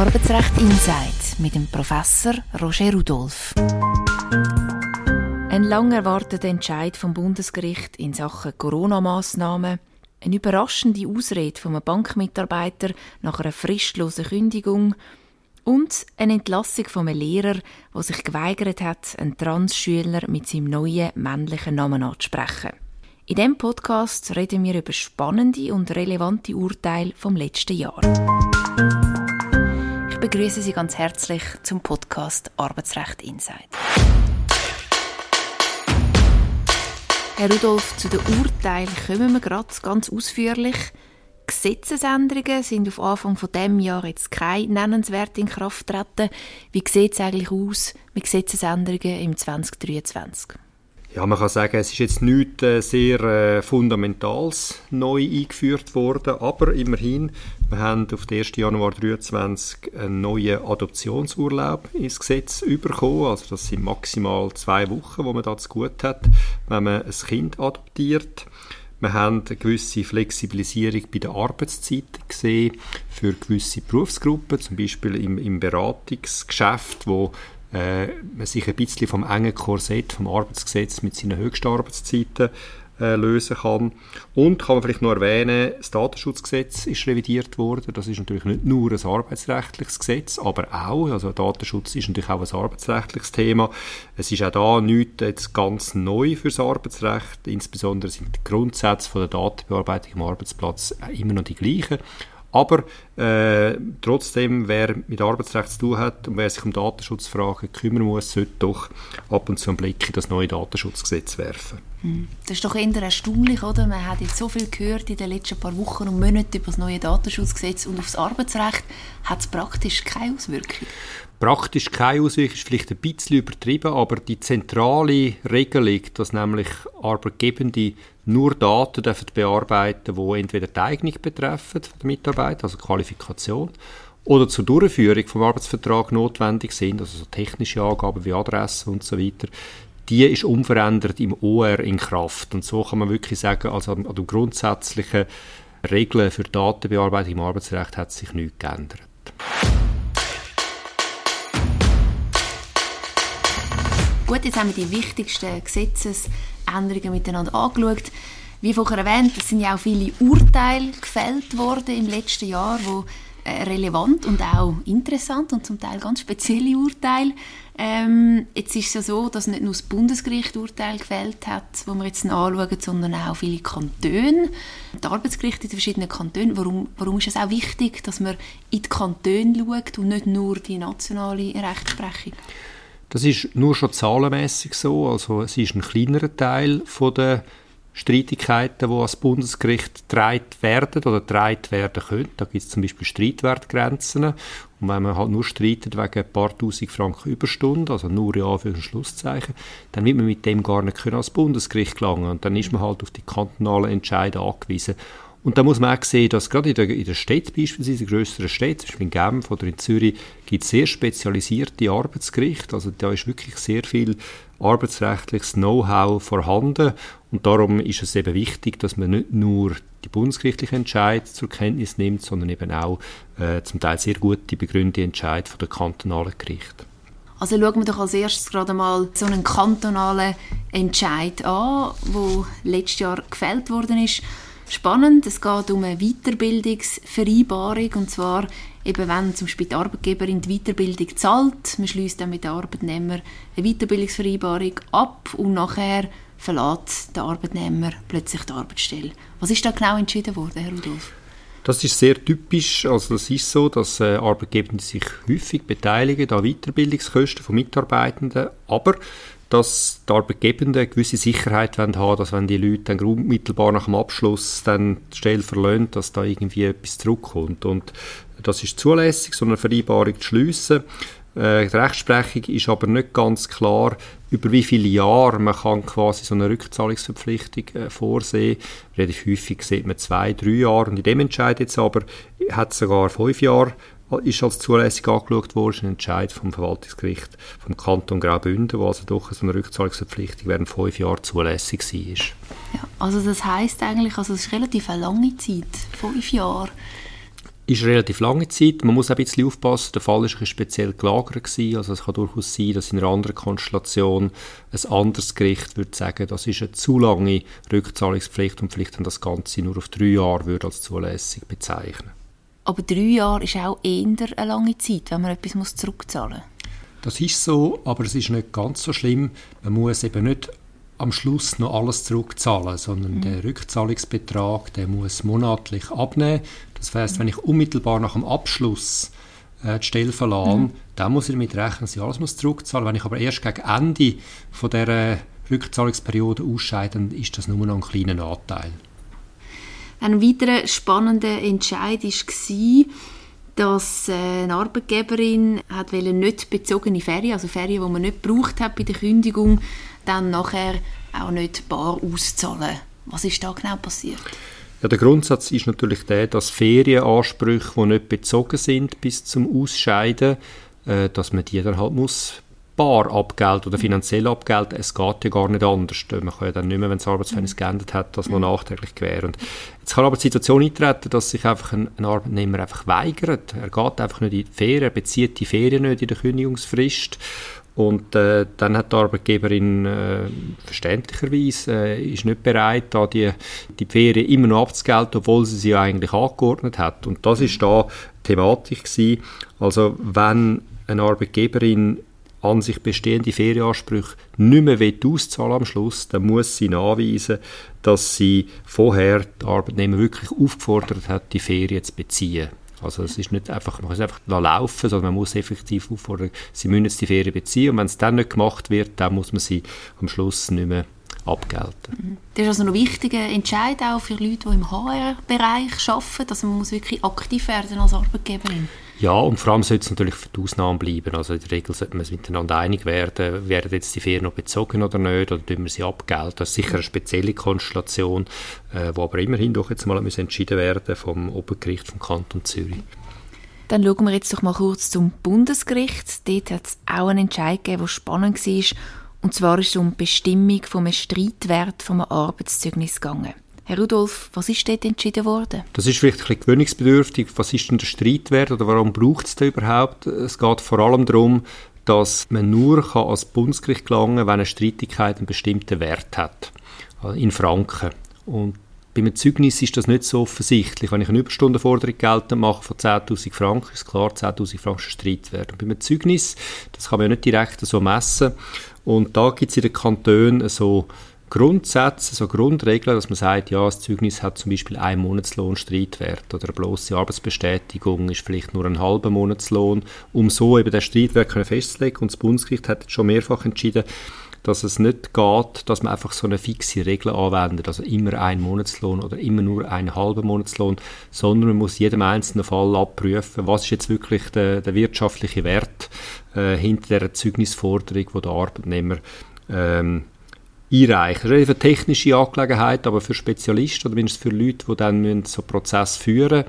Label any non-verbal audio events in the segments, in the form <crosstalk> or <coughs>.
Arbeitsrecht Insight mit dem Professor Roger Rudolph. Ein lang erwarteter Entscheid vom Bundesgericht in Sachen Corona-Massnahmen, eine überraschende Ausrede von einem Bankmitarbeiter nach einer fristlosen Kündigung und eine Entlassung von einem Lehrer, der sich geweigert hat, einen Transschüler mit seinem neuen männlichen Namen anzusprechen. In diesem Podcast reden wir über spannende und relevante Urteile vom letzten Jahr. Begrüße Sie ganz herzlich zum Podcast Arbeitsrecht Insight. Herr Rudolph, zu den Urteilen kommen wir gerade ganz ausführlich. Gesetzesänderungen sind auf Anfang von dem Jahr jetzt kein nennenswert in Kraft treten. Wie sieht es eigentlich aus mit Gesetzesänderungen im 2023? Ja, man kann sagen, es ist jetzt nichts äh, sehr äh, Fundamentales neu eingeführt worden, aber immerhin, wir haben auf den 1. Januar 2023 einen neuen Adoptionsurlaub ins Gesetz bekommen. Also das sind maximal zwei Wochen, wo man das gut hat, wenn man ein Kind adoptiert. Wir haben eine gewisse Flexibilisierung bei den Arbeitszeiten gesehen für gewisse Berufsgruppen, zum Beispiel im, im Beratungsgeschäft, wo äh, man sich ein bisschen vom engen Korsett vom Arbeitsgesetz mit seinen Höchstarbeitszeiten äh, lösen kann. Und kann man vielleicht noch erwähnen, das Datenschutzgesetz ist revidiert worden. Das ist natürlich nicht nur ein arbeitsrechtliches Gesetz, aber auch, also Datenschutz ist natürlich auch ein arbeitsrechtliches Thema. Es ist auch da nichts jetzt ganz neu fürs Arbeitsrecht. Insbesondere sind die Grundsätze von der Datenbearbeitung am Arbeitsplatz immer noch die gleichen. Aber äh, trotzdem, wer mit Arbeitsrecht zu tun hat und wer sich um Datenschutzfragen kümmern muss, sollte doch ab und zu einen Blick in das neue Datenschutzgesetz werfen. Hm. Das ist doch eher erstaunlich, oder? Man hat jetzt so viel gehört in den letzten paar Wochen und Monaten über das neue Datenschutzgesetz und aufs Arbeitsrecht hat es praktisch keine Auswirkung. Praktisch keine Auswirkung ist vielleicht ein bisschen übertrieben, aber die zentrale Regelung, dass nämlich Arbeitgebende nur Daten dürfen bearbeiten die entweder die Eignung betreffen der Mitarbeiter, also Qualifikation, oder zur Durchführung vom Arbeitsvertrag notwendig sind, also so technische Angaben wie Adresse und so weiter, die ist unverändert im OR in Kraft. Und so kann man wirklich sagen, also an, den grundsätzlichen Regeln für Datenbearbeitung im Arbeitsrecht hat sich nichts geändert. Gut, jetzt haben wir die wichtigsten Gesetzesänderungen miteinander angeschaut. Wie vorher erwähnt, es sind ja auch viele Urteile gefällt worden im letzten Jahr, wo äh, relevant und auch interessant und zum Teil ganz spezielle Urteile. Ähm, jetzt ist es ja so, dass nicht nur das Bundesgericht Urteil gefällt hat, wo wir jetzt anschauen, sondern auch viele Kantone, die Arbeitsgerichte in den verschiedenen Kantonen. Warum, warum ist es auch wichtig, dass man in die Kantone schaut und nicht nur die nationale Rechtsprechung? Das ist nur schon zahlenmäßig so. Also es ist ein kleinerer Teil von der Streitigkeiten, die ans Bundesgericht getragen werden oder getragen werden können. Da gibt es zum Beispiel Streitwertgrenzen. Und wenn man halt nur streitet wegen ein paar tausend Franken Überstunden, also nur Ja für ein Schlusszeichen, dann wird man mit dem gar nicht können ans Bundesgericht gelangen. Und dann ist man halt auf die kantonalen Entscheide angewiesen. Und da muss man auch sehen, dass gerade in der, in der Stadt beispielsweise, in grösseren Städten, zum Beispiel in Genf oder in Zürich, gibt es sehr spezialisierte Arbeitsgerichte. Also da ist wirklich sehr viel arbeitsrechtliches Know-how vorhanden. Und darum ist es eben wichtig, dass man nicht nur die bundesgerichtlichen Entscheid zur Kenntnis nimmt, sondern eben auch äh, zum Teil sehr gute begründete Entscheid der kantonalen Gerichte. Also schauen wir doch als erstes gerade mal so einen kantonalen Entscheid an, wo letztes Jahr gefällt worden ist spannend. Es geht um eine Weiterbildungsvereinbarung und zwar eben wenn zum Beispiel die Arbeitgeberin die Weiterbildung zahlt, man schließt dann mit dem Arbeitnehmer eine Weiterbildungsvereinbarung ab und nachher verlässt der Arbeitnehmer plötzlich die Arbeitsstelle. Was ist da genau entschieden worden, Herr Rudolph? Das ist sehr typisch. Also das ist so, dass äh, Arbeitgeber sich häufig beteiligen an Weiterbildungskosten von Mitarbeitenden, aber dass die Arbeitgebenden eine gewisse Sicherheit haben wollen, dass wenn die Leute dann unmittelbar nach dem Abschluss dann die Stelle verlassen, dass da irgendwie etwas zurückkommt. Und das ist zulässig, so eine Vereinbarung zu schliessen. Äh, die Rechtsprechung ist aber nicht ganz klar, über wie viele Jahre man kann quasi so eine Rückzahlungsverpflichtung äh, vorsehen. Relativ häufig sieht man zwei, drei Jahre und in dem Entscheid jetzt aber hat es sogar fünf Jahre ist als zulässig angeschaut worden, ein Entscheid vom Verwaltungsgericht vom Kanton Graubünden, wo also doch so eine Rückzahlungsverpflichtung während fünf Jahren zulässig war. Ja, also das heißt eigentlich, also es ist relativ eine lange Zeit, fünf Jahre. ist relativ lange Zeit. Man muss ein bisschen aufpassen, der Fall war speziell gelagert. Gewesen. Also es kann durchaus sein, dass in einer anderen Konstellation ein anderes Gericht würde sagen, das ist eine zu lange Rückzahlungspflicht und vielleicht dann das Ganze nur auf drei Jahre würde als zulässig bezeichnen. Aber drei Jahre ist auch eher eine lange Zeit, wenn man etwas zurückzahlen muss. Das ist so, aber es ist nicht ganz so schlimm. Man muss eben nicht am Schluss noch alles zurückzahlen, sondern mhm. der Rückzahlungsbetrag, der muss monatlich abnehmen. Das heißt, wenn ich unmittelbar nach dem Abschluss äh, die Stelle verlasse, mhm. dann muss ich damit rechnen, dass ich alles muss zurückzahlen muss. Wenn ich aber erst gegen Ende von dieser Rückzahlungsperiode ausscheide, dann ist das nur noch ein kleiner Anteil. Ein weiterer spannender Entscheid war, dass äh, eine Arbeitgeberin hat nicht bezogene Ferien, also Ferien, die man nicht gebraucht hat bei der Kündigung, dann nachher auch nicht bar auszahlen. Was ist da genau passiert? Ja, der Grundsatz ist natürlich der, dass Ferienansprüche, die nicht bezogen sind bis zum Ausscheiden, äh, dass man die dann halt muss bar abgelten oder finanziell abgelten. Es geht ja gar nicht anders. Man kann ja dann nicht mehr, wenn das Arbeitsverhältnis geändert hat, das noch nachträglich gewähren. Jetzt kann aber die Situation eintreten, dass sich einfach ein, ein, Arbeitnehmer einfach weigert. Er geht einfach nicht in die Ferien, er bezieht die Ferien nicht in der Kündigungsfrist und äh, dann hat die Arbeitgeberin äh, verständlicherweise äh, ist nicht bereit, da die, die Ferien immer noch abzugelten, obwohl sie sie eigentlich angeordnet hat. Und das ist da Thematik gewesen. Also wenn eine Arbeitgeberin an sich bestehende Ferienansprüche nicht mehr auszahlen am Schluss, dann muss sie nachweisen, dass sie vorher die Arbeitnehmer wirklich aufgefordert hat, die Ferien zu beziehen. Also es ist nicht einfach, man kann es einfach laufen, sondern man muss effektiv auffordern, sie müssen jetzt die Ferien beziehen und wenn es dann nicht gemacht wird, dann muss man sie am Schluss nicht mehr abgelten. Mhm. Das ist also ein wichtiger Entscheid auch für Leute, die im HR-Bereich arbeiten, dass man muss wirklich aktiv werden als Arbeitgeberin. Ja, und vor allem sollte es natürlich für die Ausnahmen bleiben. Also in der Regel sollte man es miteinander einig werden, werden jetzt die Ferien noch bezogen oder nicht, oder tun wir sie abgelten. Das ist sicher eine spezielle Konstellation, äh, wo aber immerhin doch jetzt mal entschieden werden vom Obergericht vom Kanton Zürich. Dann schauen wir jetzt doch mal kurz zum Bundesgericht. Dort hat es auch einen Entscheid gegeben, der spannend war. Und zwar ist es um die Bestimmung vom Streitwert vom Arbeitszeugnis gegangen. Herr Rudolf, was ist dort entschieden worden? Das ist vielleicht ein bisschen gewöhnungsbedürftig. Was ist denn der Streitwert oder warum braucht es den überhaupt? Es geht vor allem darum, dass man nur kann als Bundesgericht gelangen kann, wenn eine Streitigkeit einen bestimmten Wert hat, also in Franken. Und bei einem Zeugnis ist das nicht so offensichtlich. Wenn ich eine Überstundenforderung geltend mache von 10'000 Franken, ist klar, 10'000 Franken ist Streitwert. Und bei einem Zeugnis, das kann man ja nicht direkt so messen. Und da gibt es in den Kantonen so Grundsätze, so Grundregeln, dass man sagt, ja, das Zeugnis hat zum Beispiel einen Monatslohn Streitwert oder eine bloße Arbeitsbestätigung ist vielleicht nur ein halber Monatslohn, um so eben den Streitwert festzulegen. Und das Bundesgericht hat schon mehrfach entschieden, dass es nicht geht, dass man einfach so eine fixe Regel anwendet, also immer ein Monatslohn oder immer nur einen halben Monatslohn, sondern man muss jedem einzelnen Fall abprüfen, was ist jetzt wirklich der, der wirtschaftliche Wert äh, hinter der Zeugnisforderung, wo der Arbeitnehmer ähm, einreichen. Das ist eine technische Angelegenheit, aber für Spezialisten oder mindestens für Leute, die dann so einen Prozess führen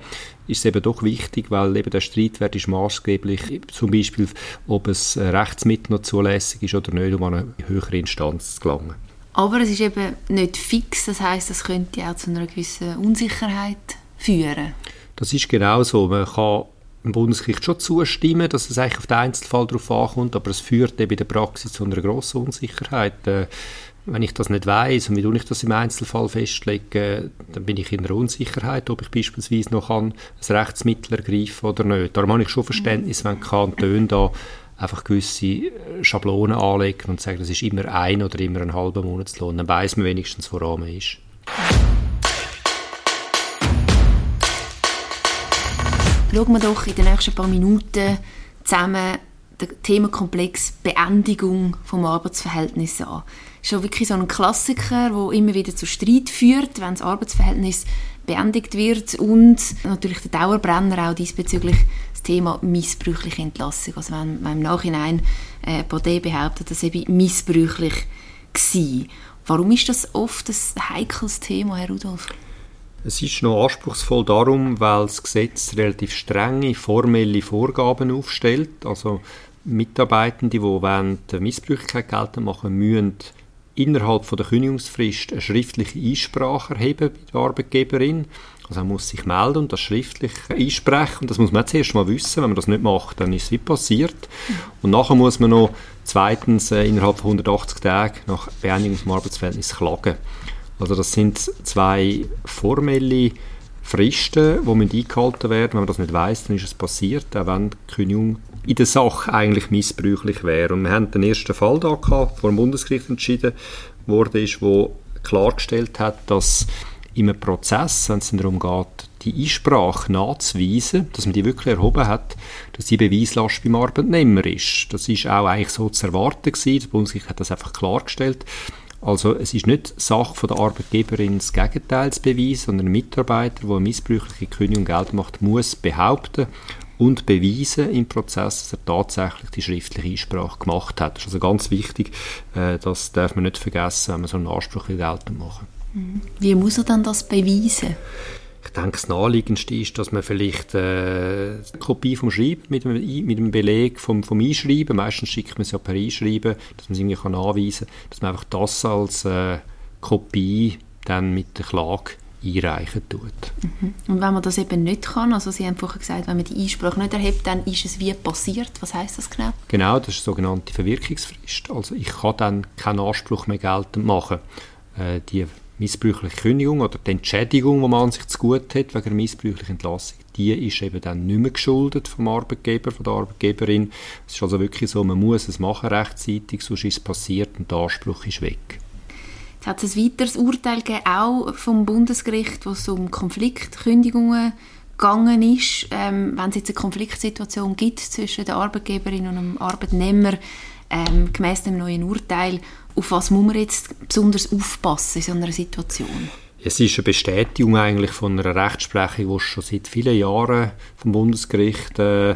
ist es eben doch wichtig, weil eben der Streitwert ist maßgeblich, zum Beispiel, ob es Rechtsmittel noch zulässig ist oder nicht, um an eine höhere Instanz zu gelangen. Aber es ist eben nicht fix, das heißt, es könnte auch zu einer gewissen Unsicherheit führen. Das ist genau so. Man kann dem Bundesgericht schon zustimmen, dass es eigentlich auf den Einzelfall darauf ankommt, aber es führt eben in der Praxis zu einer grossen Unsicherheit. Äh, wenn ich das nicht weiß und wie ich das im Einzelfall festlege, dann bin ich in einer Unsicherheit, ob ich beispielsweise noch ein Rechtsmittel ergreifen oder nicht. Darum habe ich schon Verständnis, wenn Kantone da einfach gewisse äh, Schablonen anlegen und sagen, das ist immer ein oder immer ein halber Monatslohn. Dann weiß man wenigstens, woran man ist. Schauen wir doch in den nächsten paar Minuten zusammen den Themenkomplex Beendigung vom Arbeitsverhältnis an schon wirklich so ein Klassiker, der immer wieder zu Streit führt, wenn das Arbeitsverhältnis beendigt wird und natürlich der Dauerbrenner auch diesbezüglich das Thema missbräuchliche Entlassung. Also wenn man im Nachhinein äh, Partei behauptet, dass eben missbräuchlich war. Warum ist das oft ein heikles Thema, Herr Rudolf? Es ist noch anspruchsvoll darum, weil das Gesetz relativ strenge formelle Vorgaben aufstellt. Also Mitarbeitende, die wollen Missbräuchlichkeit geltend machen müssen innerhalb der Kündigungsfrist eine schriftliche Einsprache erheben bei der Arbeitgeberin. Also er muss sich melden und das schriftlich einsprechen. Und das muss man zuerst mal wissen. Wenn man das nicht macht, dann ist es wie passiert. Und nachher muss man noch zweitens äh, innerhalb von 180 Tagen nach Beendigung des Arbeitsverhältnisses klagen. Also das sind zwei formelle Fristen, die eingehalten werden Wenn man das nicht weiß, dann ist es passiert, auch wenn die Kündigung in der Sache eigentlich missbräuchlich wäre. Und wir haben den ersten Fall da gehabt, vor dem Bundesgericht entschieden wurde, ist, wo klargestellt hat, dass einem Prozess, wenn es darum geht, die Einsprache nachzuweisen, dass man die wirklich erhoben hat, dass die Beweislast beim Arbeitnehmer ist. Das ist auch eigentlich so zu erwarten gewesen. Das Bundesgericht hat das einfach klargestellt. Also es ist nicht Sache von der Arbeitgeberin, das Gegenteil zu beweisen, sondern ein Mitarbeiter, der eine missbräuchliche Kündigung Geld macht, muss behaupten und beweisen im Prozess, dass er tatsächlich die schriftliche Einsprache gemacht hat. Das ist also ganz wichtig, äh, das darf man nicht vergessen, wenn man so einen Anspruch geltend machen mhm. Wie muss er dann das beweisen? Ich denke, das Naheliegendste ist, dass man vielleicht äh, eine Kopie vom Schreiben mit einem, mit einem Beleg vom, vom Einschreiben, meistens schickt man es ja per Einschreiben, dass man es irgendwie kann anweisen kann, dass man einfach das als äh, Kopie dann mit der Klage einreichen tut. Mhm. Und wenn man das eben nicht kann, also Sie haben vorhin gesagt, wenn man die Einsprache nicht erhebt, dann ist es wie passiert. Was heißt das genau? Genau, das ist die sogenannte Verwirkungsfrist. Also ich kann dann keinen Anspruch mehr geltend machen. Äh, die missbräuchliche Kündigung oder die Entschädigung, die man an sich zu gut hat wegen einer missbräuchlichen Entlassung, die ist eben dann nicht mehr geschuldet vom Arbeitgeber, von der Arbeitgeberin. Es ist also wirklich so, man muss es machen rechtzeitig, sonst ist es passiert und der Anspruch ist weg. Es hat ein weiteres Urteil gegeben, auch vom Bundesgericht, wo es um Konfliktkündigungen gegangen ist. Ähm, wenn es jetzt eine Konfliktsituation gibt zwischen der Arbeitgeberin und dem Arbeitnehmer, ähm, gemäß dem neuen Urteil, auf was muss man jetzt besonders aufpassen in so einer Situation? Es ist eine Bestätigung eigentlich von einer Rechtsprechung, die schon seit vielen Jahren vom Bundesgericht äh,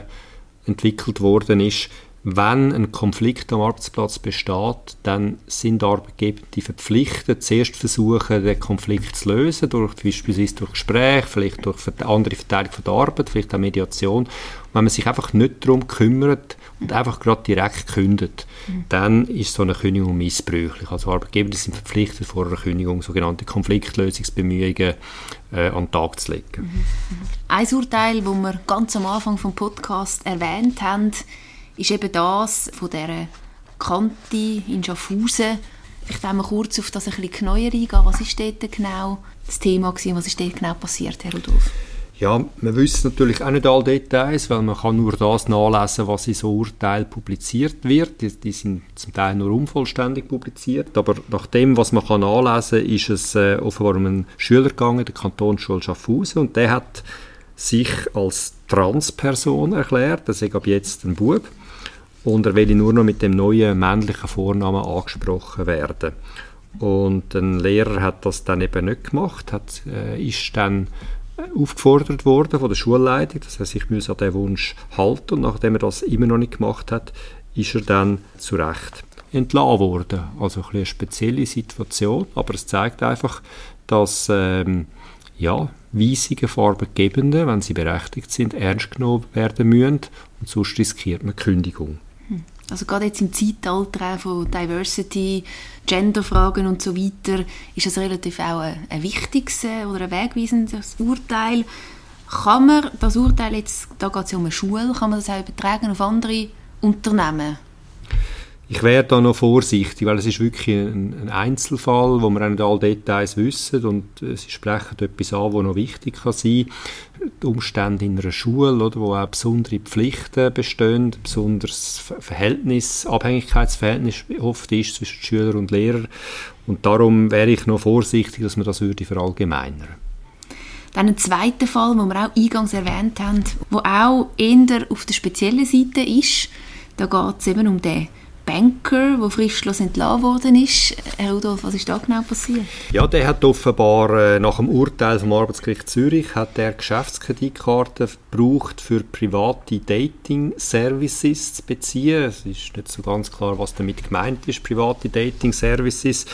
entwickelt worden ist. Wenn ein Konflikt am Arbeitsplatz besteht, dann sind Arbeitgeber die verpflichtet, zuerst versuchen, den Konflikt zu lösen, durch, beispielsweise durch Gespräche, vielleicht durch andere Verteilung von der Arbeit, vielleicht auch Mediation. Und wenn man sich einfach nicht darum kümmert und einfach gerade direkt kündet, mhm. dann ist so eine Kündigung missbräuchlich. Also Arbeitgeber sind verpflichtet, vor einer Kündigung sogenannte Konfliktlösungsbemühungen äh, an den Tag zu legen. Mhm. Ein Urteil, das wir ganz am Anfang vom Podcast erwähnt haben, ist eben das von dieser Kante in Schaffhausen. Ich will mal kurz auf das ein bisschen genauer eingehen. Was ist dort genau das Thema gewesen? Was ist dort genau passiert, Herr Rudolf? Ja, wir wissen natürlich auch nicht alle Details, weil man kann nur das nachlesen, was in so Urteilen publiziert wird. Die, die, sind zum Teil nur unvollständig publiziert, aber nach dem, was man kann nachlesen kann, ist es äh, offenbar um einen Schüler gegangen, der Kantonsschule Schaffhausen, und der hat sich als Transperson erklärt, das ist ab jetzt ein Bub und er will nur noch mit dem neuen männlichen Vornamen angesprochen werden. Und ein Lehrer hat das dann eben nicht gemacht, hat, äh, ist dann aufgefordert worden von der Schulleitung, dass er sich an diesen Wunsch halten und nachdem er das immer noch nicht gemacht hat, ist er dann zu Recht entlassen worden. Also ein eine spezielle Situation, aber es zeigt einfach, dass ähm, ja, Weisungen von Arbeitgebenden, wenn sie berechtigt sind, ernst genommen werden müssen und sonst riskiert man Kündigung. Also gerade jetzt im Zeitalter von Diversity, Genderfragen und so weiter, ist das relativ auch ein, ein wichtiges äh, oder ein wegweisendes Urteil. Kann man das Urteil jetzt, da geht es ja um eine Schule, kann man das auch übertragen auf andere Unternehmen? Ich wäre da noch vorsichtig, weil es ist wirklich ein, ein Einzelfall, wo wir nicht alle Details wissen und äh, Sie sprechen etwas an, was noch wichtig kann sein. Die Umstände in einer Schule, oder, wo auch besondere Pflichten bestehen, besonderes Verhältnis, Abhängigkeitsverhältnis oft ist zwischen Schüler und Lehrer. Und darum wäre ich noch vorsichtig, dass man das würde verallgemeinern. Dann ein zweiter Fall, den wir auch eingangs erwähnt haben, wo auch eher auf der speziellen Seite ist, da geht es eben um den Banker, der fristlos entlassen worden ist. Herr Rudolf, was ist da genau passiert? Ja, der hat offenbar äh, nach dem Urteil vom Arbeitsgericht Zürich hat der Geschäftskreditkarten gebraucht für private Dating-Services zu beziehen. Es ist nicht so ganz klar, was damit gemeint ist, private Dating-Services.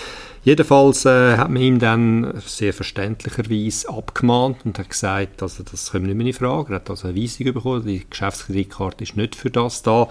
Jedenfalls äh, hat man ihm dann sehr verständlicherweise abgemahnt und hat gesagt, also das kommt nicht mehr in Frage. Er hat also eine Weisung bekommen, die Geschäftskreditkarte ist nicht für das da.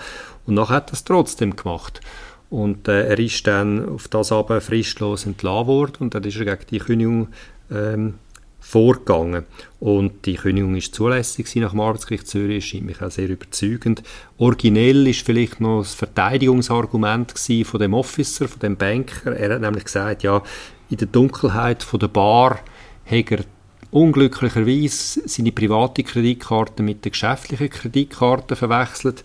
Und nachher hat er es trotzdem gemacht. Und äh, er ist dann auf das aber fristlos entlassen worden und dann ist er gegen die Kündigung ähm, vorgegangen. Und die Kündigung ist zulässig nach dem Arbeitsgericht Zürich, scheint mich auch sehr überzeugend. Originell ist vielleicht noch das Verteidigungsargument von dem Officer, von dem Banker. Er hat nämlich gesagt, ja, in der Dunkelheit von der Bar hat er unglücklicherweise seine private Kreditkarte mit der geschäftlichen Kreditkarte verwechselt.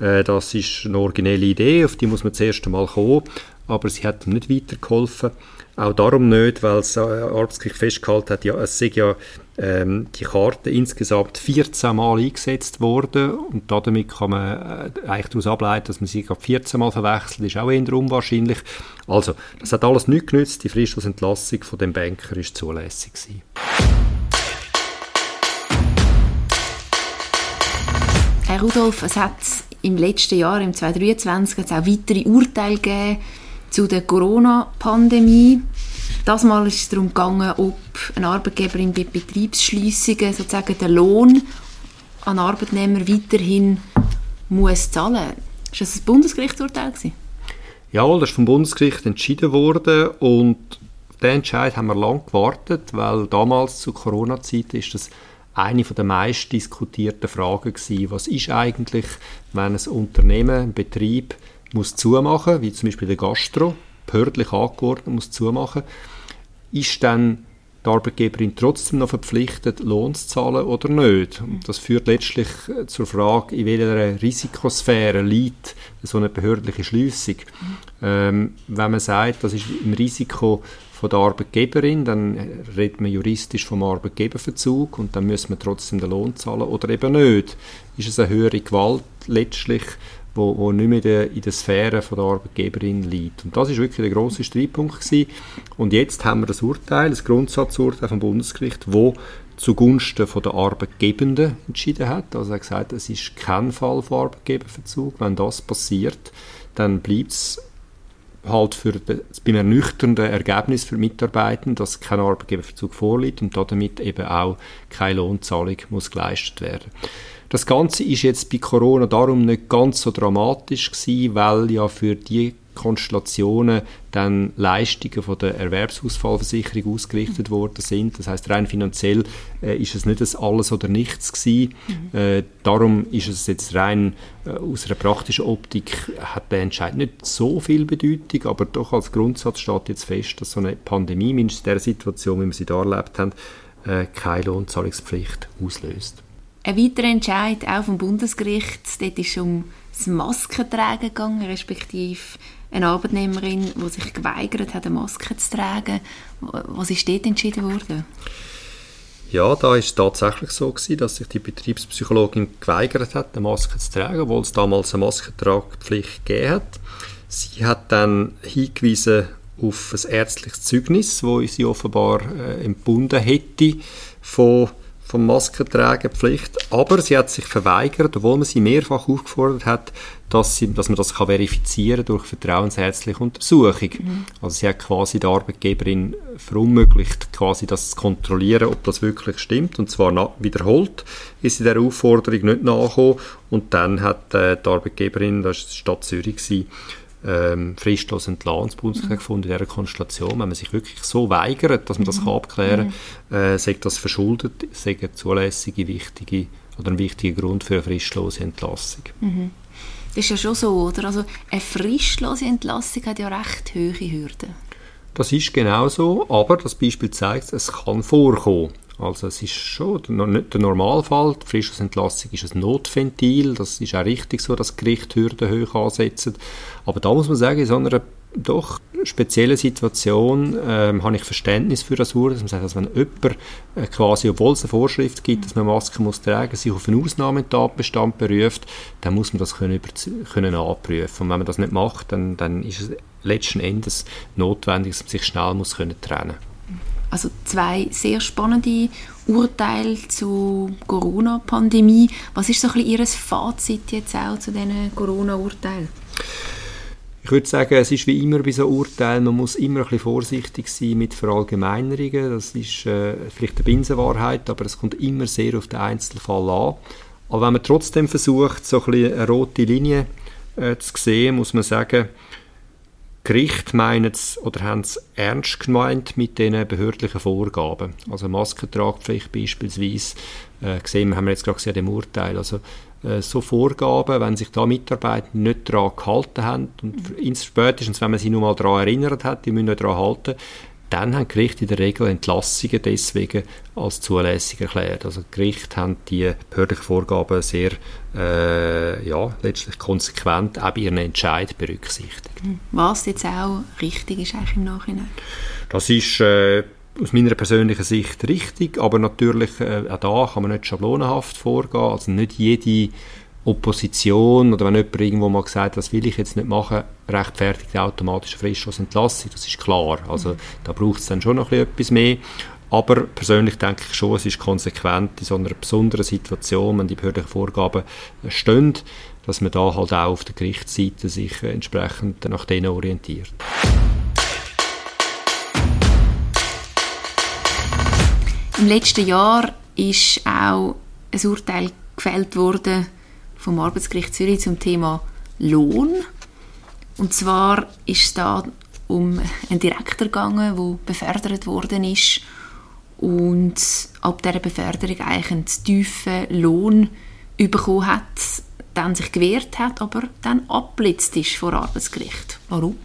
Äh, das ist eine originelle Idee, auf die muss man zuerst einmal kommen, aber sie hat ihm nicht weitergeholfen. Auch darum nicht, weil das Arbeitsgericht festgehalten hat, ja, es sei ja ähm, die Karte insgesamt 14 Mal eingesetzt worden und damit kann man äh, eigentlich daraus ableiten, dass man sie gerade 14 Mal verwechselt, ist auch eher unwahrscheinlich. Also, das hat alles nichts genützt, die Fristlos-Entlassung von dem Banker ist zulässig gewesen. Herr Rudolf, es hat im letzten Jahr, im 2023, auch weitere Urteile gegeben zu der Corona-Pandemie. Das Mal ist es darum gegangen, ob ein Arbeitgeber in Betriebsschliessungen sozusagen den Lohn an Arbeitnehmer weiterhin muss zahlen muss. Ist das ein Bundesgerichtsurteil? Ja, das ist vom Bundesgericht entschieden worden und auf diesen Entscheid haben wir lange gewartet, weil damals zu Corona-Zeiten ist das eine der meist diskutierten Fragen gewesen. Was ist eigentlich, wenn ein Unternehmen, ein Betrieb muss zumachen, wie zum Beispiel der Gastro, behördlich angeordnet muss zumachen, ist dann die Arbeitgeberin trotzdem noch verpflichtet, Lohn zu zahlen oder nicht? Und das führt letztlich zur Frage, in welcher Risikosphäre liegt so eine behördliche Schließung. Ähm, wenn man sagt, das ist im Risiko von der Arbeitgeberin, dann redet man juristisch vom Arbeitgeberverzug und dann muss man trotzdem den Lohn zahlen oder eben nicht. Ist es eine höhere Gewalt letztlich, wo, wo nicht mehr in der, in der Sphäre von der Arbeitgeberin liegt. Und das ist wirklich der große Streitpunkt gewesen. Und jetzt haben wir das Urteil, das Grundsatzurteil vom Bundesgericht, wo zugunsten von der Arbeitgebenden entschieden hat. Also er hat gesagt, es ist kein Fall von Arbeitgeberverzug. Wenn das passiert, dann bleibt es halt für das, beim ernüchternden Ergebnis für Mitarbeiter, dass kein Arbeitgeberverzug vorliegt und damit eben auch keine Lohnzahlung muss geleistet werden. Das Ganze ist jetzt bei Corona darum nicht ganz so dramatisch gewesen, weil ja für die Konstellationen dann Leistungen von der Erwerbsausfallversicherung ausgerichtet worden sind. Das heißt rein finanziell äh, ist es nicht das Alles oder Nichts gewesen. Mhm. Äh, darum ist es jetzt rein äh, aus einer praktischen Optik hat der Entscheid nicht so viel Bedeutung, aber doch als Grundsatz steht jetzt fest, dass so eine Pandemie, mindestens in der Situation, wie wir sie da erlebt haben, äh, keine Lohnzahlungspflicht auslöst. Ein weiterer Entscheid auch vom Bundesgericht, dort ist um das Maskentragen gegangen, respektive eine Arbeitnehmerin, die sich geweigert hat, eine Maske zu tragen. Was ist dort entschieden worden? Ja, da ist tatsächlich so gewesen, dass sich die Betriebspsychologin geweigert hat, eine Maske zu tragen, obwohl es damals eine Maskentragpflicht gegeben hat. Sie hat dann hingewiesen auf ein ärztliches Zeugnis, wo sie offenbar äh, entbunden hätte von vom Maskentragenpflicht, aber sie hat sich verweigert, obwohl man sie mehrfach aufgefordert hat, dass, sie, dass man das kann verifizieren durch vertrauensärztliche Untersuchung. Mhm. Also sie hat quasi der Arbeitgeberin verunmöglicht, quasi das zu kontrollieren, ob das wirklich stimmt, und zwar wiederholt ist sie der Aufforderung nicht nachgekommen und dann hat äh, die Arbeitgeberin, das war die Stadt Zürich, gewesen, ähm, fristlos entlassen, mhm. gefunden in dieser Konstellation. Wenn man sich wirklich so weigert, dass man das mhm. kann abklären kann, äh, sagt das verschuldet, sagt eine zulässige, wichtige oder ein wichtiger Grund für eine fristlose Entlassung. Mhm. Das ist ja schon so, oder? Also eine fristlose Entlassung hat ja recht hohe Hürden. Das ist genau so, aber das Beispiel zeigt, es kann vorkommen. Also es ist schon nicht der Normalfall. Die Frischungsentlassung ist ein Notventil. Das ist auch richtig so, dass Gericht Hürden hoch ansetzen. Aber da muss man sagen, in so einer doch speziellen Situation ähm, habe ich Verständnis für das Urteil. Man sagt, dass wenn jemand äh, quasi, obwohl es eine Vorschrift gibt, dass man Masken muss tragen, sich auf einen Ausnahmetatbestand beruft, dann muss man das können, können anprüfen. Und wenn man das nicht macht, dann, dann ist es letzten Endes notwendig, dass man sich schnell muss können trennen muss. Also zwei sehr spannende Urteile zur Corona-Pandemie. Was ist so ein bisschen Ihr Fazit jetzt auch zu diesen Corona-Urteilen? Ich würde sagen, es ist wie immer bei so Urteilen, man muss immer ein bisschen vorsichtig sein mit Verallgemeinerungen. Das ist äh, vielleicht eine Binsenwahrheit, aber es kommt immer sehr auf den Einzelfall an. Aber wenn man trotzdem versucht, so ein bisschen eine rote Linie äh, zu sehen, muss man sagen, Gericht meinen es oder haben es ernst gemeint mit diesen behördlichen Vorgaben. Also Maskentragpflicht beispielsweise, äh, gesehen, haben wir jetzt gerade gesehen, dem Urteil. Also äh, so Vorgaben, wenn sich da Mitarbeiter nicht daran gehalten haben und mhm. spätestens, wenn man sie nur mal daran erinnert hat, die müssen daran halten, dann haben Gerichte in der Regel Entlassungen deswegen als zulässig erklärt. Also Gerichte haben die behördlichen Vorgaben sehr äh, ja, letztlich konsequent auch bei ihren Entscheid berücksichtigt. Was jetzt auch richtig ist eigentlich im Nachhinein? Das ist äh, aus meiner persönlichen Sicht richtig, aber natürlich äh, auch da kann man nicht schablonenhaft vorgehen. Also nicht jede Opposition oder wenn jemand irgendwo mal gesagt das will ich jetzt nicht machen, rechtfertigt automatisch Fristschussentlassung, das ist klar. Also da braucht es dann schon noch etwas mehr. Aber persönlich denke ich schon, es ist konsequent in so einer besonderen Situation, wenn die behördlichen Vorgaben stehen, dass man da halt auch auf der Gerichtsseite sich entsprechend nach denen orientiert. Im letzten Jahr ist auch ein Urteil gefällt worden vom Arbeitsgericht Zürich zum Thema Lohn. Und zwar ist es da um einen Direktor gegangen, der befördert worden ist und ab dieser Beförderung eigentlich einen tiefen Lohn bekommen hat, dann sich gewehrt hat, aber dann abblitzt ist vor Arbeitsgericht. Warum?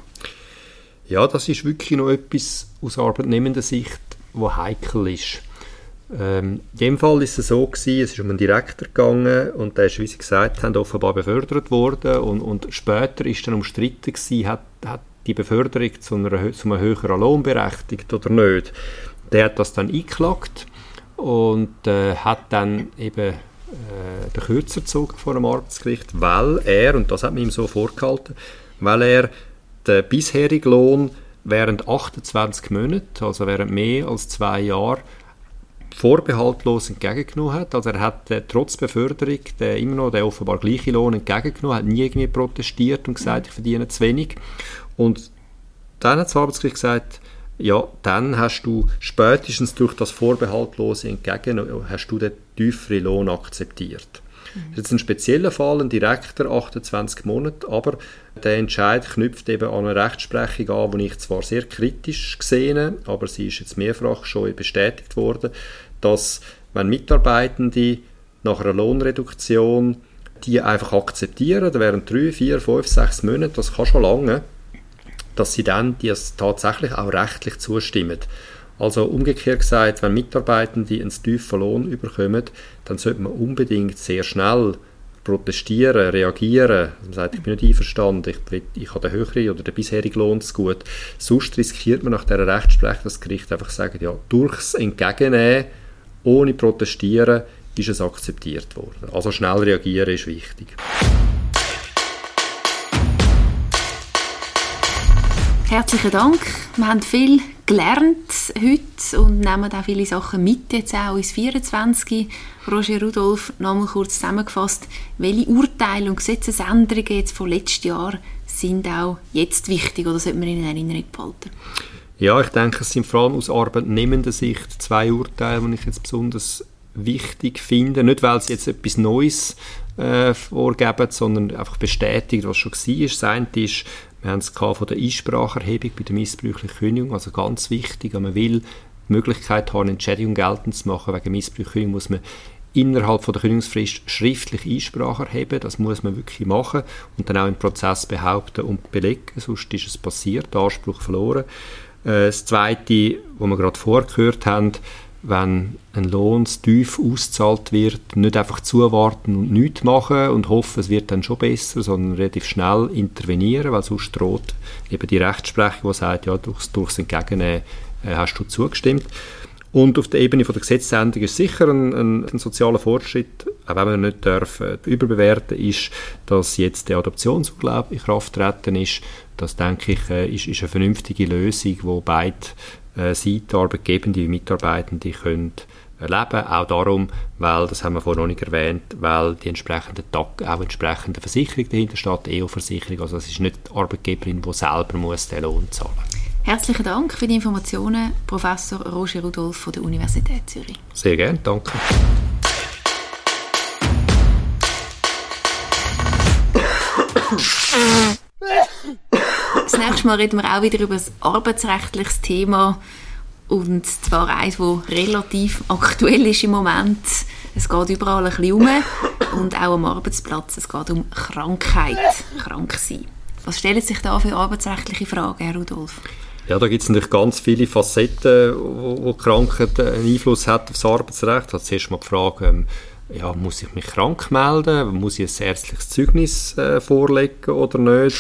Ja, das ist wirklich noch etwas aus arbeitnehmender Sicht, wo heikel ist. Ähm, in dem Fall ist es so gewesen, es ist um einen Direktor gegangen und der ist, wie Sie gesagt haben, offenbar befördert worden und, und später ist dann umstritten gewesen, hat, hat die Beförderung zu, einer, zu einem höheren Lohn berechtigt oder nicht. Der hat das dann eingeklagt und äh, hat dann eben äh, den Kürzer gezogen vor dem Arbeitsgericht, weil er, und das hat man ihm so vorgehalten, weil er den bisherigen Lohn während 28 Monaten, also während mehr als zwei Jahren, vorbehaltlos entgegengenommen hat. Also er hat äh, trotz Beförderung der, immer noch den offenbar gleichen Lohn entgegengenommen, hat nie irgendwie protestiert und gesagt, ich verdiene zu wenig. Und dann hat das Arbeitsgericht gesagt, ja, dann hast du spätestens durch das vorbehaltlose Entgegennehmen hast du den tieferen Lohn akzeptiert. Das ist jetzt ein spezieller Fall, ein Direktor, 28 Monate, aber der Entscheid knüpft eben an eine Rechtsprechung an, die ich zwar sehr kritisch gesehen aber sie ist jetzt mehrfach schon bestätigt worden, dass wenn Mitarbeitende nach einer Lohnreduktion die einfach akzeptieren, während drei, vier, fünf, sechs Monate, das kann schon lange, dass sie dann die tatsächlich auch rechtlich zustimmen. Also umgekehrt gesagt, wenn Mitarbeitende einen tiefen Lohn überkommen, dann sollte man unbedingt sehr schnell protestieren, reagieren. Man sagt, ich bin nicht einverstanden, ich, ich habe den höheren oder den bisherigen Lohn zu gut. Sonst riskiert man nach dieser Rechtsprechung, dass das Gericht einfach sagt, ja, durchs Entgegennehmen, ohne protestieren, ist es akzeptiert worden. Also schnell reagieren ist wichtig. Herzlichen Dank. Wir haben viel gelernt heute und nehmen auch viele Sachen mit, jetzt auch ins 24. Roger Rudolf, nochmal kurz zusammengefasst, welche Urteile und Gesetzesänderungen jetzt von letztem Jahr sind auch jetzt wichtig oder sollte man in Erinnerung behalten? Ja, ich denke, es sind vor allem aus arbeitnehmender Sicht zwei Urteile, die ich jetzt besonders wichtig finde. Nicht, weil sie jetzt etwas Neues äh, vorgeben, sondern einfach bestätigt, was schon war. Das eine ist, wir haben es von der Einspracherhebung bei der missbräuchlichen Kündigung, also ganz wichtig, wenn man will, die Möglichkeit haben, Entschädigung geltend zu machen wegen missbräuchlicher Kündigung, muss man innerhalb von der Kündigungsfrist schriftlich Einsprache erheben. Das muss man wirklich machen und dann auch im Prozess behaupten und belegen, sonst ist es passiert, der Anspruch verloren. Äh, das Zweite, was wir gerade vorgehört haben, wenn ein Lohn tief ausgezahlt wird, nicht einfach zuwarten und nichts machen und hoffen, es wird dann schon besser, sondern relativ schnell intervenieren, weil sonst droht eben die Rechtsprechung, die sagt, ja, durchs, durchs Entgegennehmen äh, hast du zugestimmt. Und auf der Ebene von der Gesetzesänderung ist sicher ein, ein, ein sozialer Fortschritt, auch wenn man nicht darf, äh, überbewerten ist, dass jetzt der Adoptionsurlaub in Kraft treten ist. Das, denke ich, äh, ist, ist eine vernünftige Lösung, wo beide äh, Seiten, Arbeitgebende wie Mitarbeitende können erleben. Auch darum, weil, das haben wir vorhin noch nicht erwähnt, weil die entsprechende TAG auch entsprechende Versicherung dahinter steht, EU-Versicherung. Also es ist nicht die Arbeitgeberin, die selber muss den Lohn zahlen Herzlichen Dank für die Informationen, Professor Roger Rudolf von der Universität Zürich. Sehr gerne, danke. Das nächsten Mal reden wir auch wieder über ein arbeitsrechtliches Thema und zwar eins, das relativ aktuell ist im Moment. Es geht überall ein bisschen um <coughs> und auch am Arbeitsplatz. Es geht um Krankheit, krank sein. Was stellen sich da für arbeitsrechtliche Fragen, Herr Rudolf? Ja, da gibt es natürlich ganz viele Facetten, wo, wo Krankheit einen Einfluss hat auf das Arbeitsrecht. Also zuerst mal die ähm, ja, muss ich mich krank melden? Muss ich ein ärztliches Zeugnis äh, vorlegen oder nicht?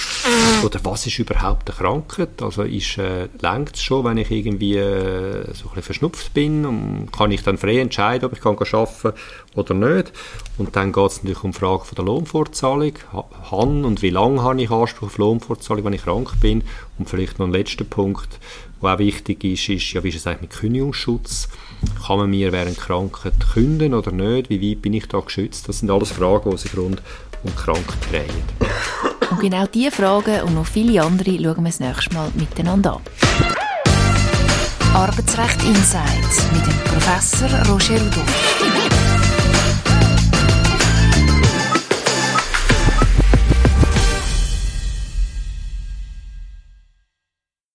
Oder was ist überhaupt eine Krankheit? Also ist äh, es schon, wenn ich irgendwie äh, so ein bisschen verschnupft bin und kann ich dann frei entscheiden, ob ich kann arbeiten oder nicht? Und dann geht es natürlich um die Frage von der Lohnfortzahlung. Han und wie lange habe ich Anspruch auf Lohnfortzahlung, wenn ich krank bin? Und vielleicht noch ein letzter Punkt, der auch wichtig ist, ist, ja, wie ist es eigentlich mit Kündigungsschutz? Kann man mir während Krankheit künden oder nicht? Wie weit bin ich da geschützt? Das sind alles Fragen, die sich rund um Krankheit drehen. Und genau diese Fragen und noch viele andere schauen wir das nächste Mal miteinander an. Arbeitsrecht Insights mit dem Professor Roger Rudolph.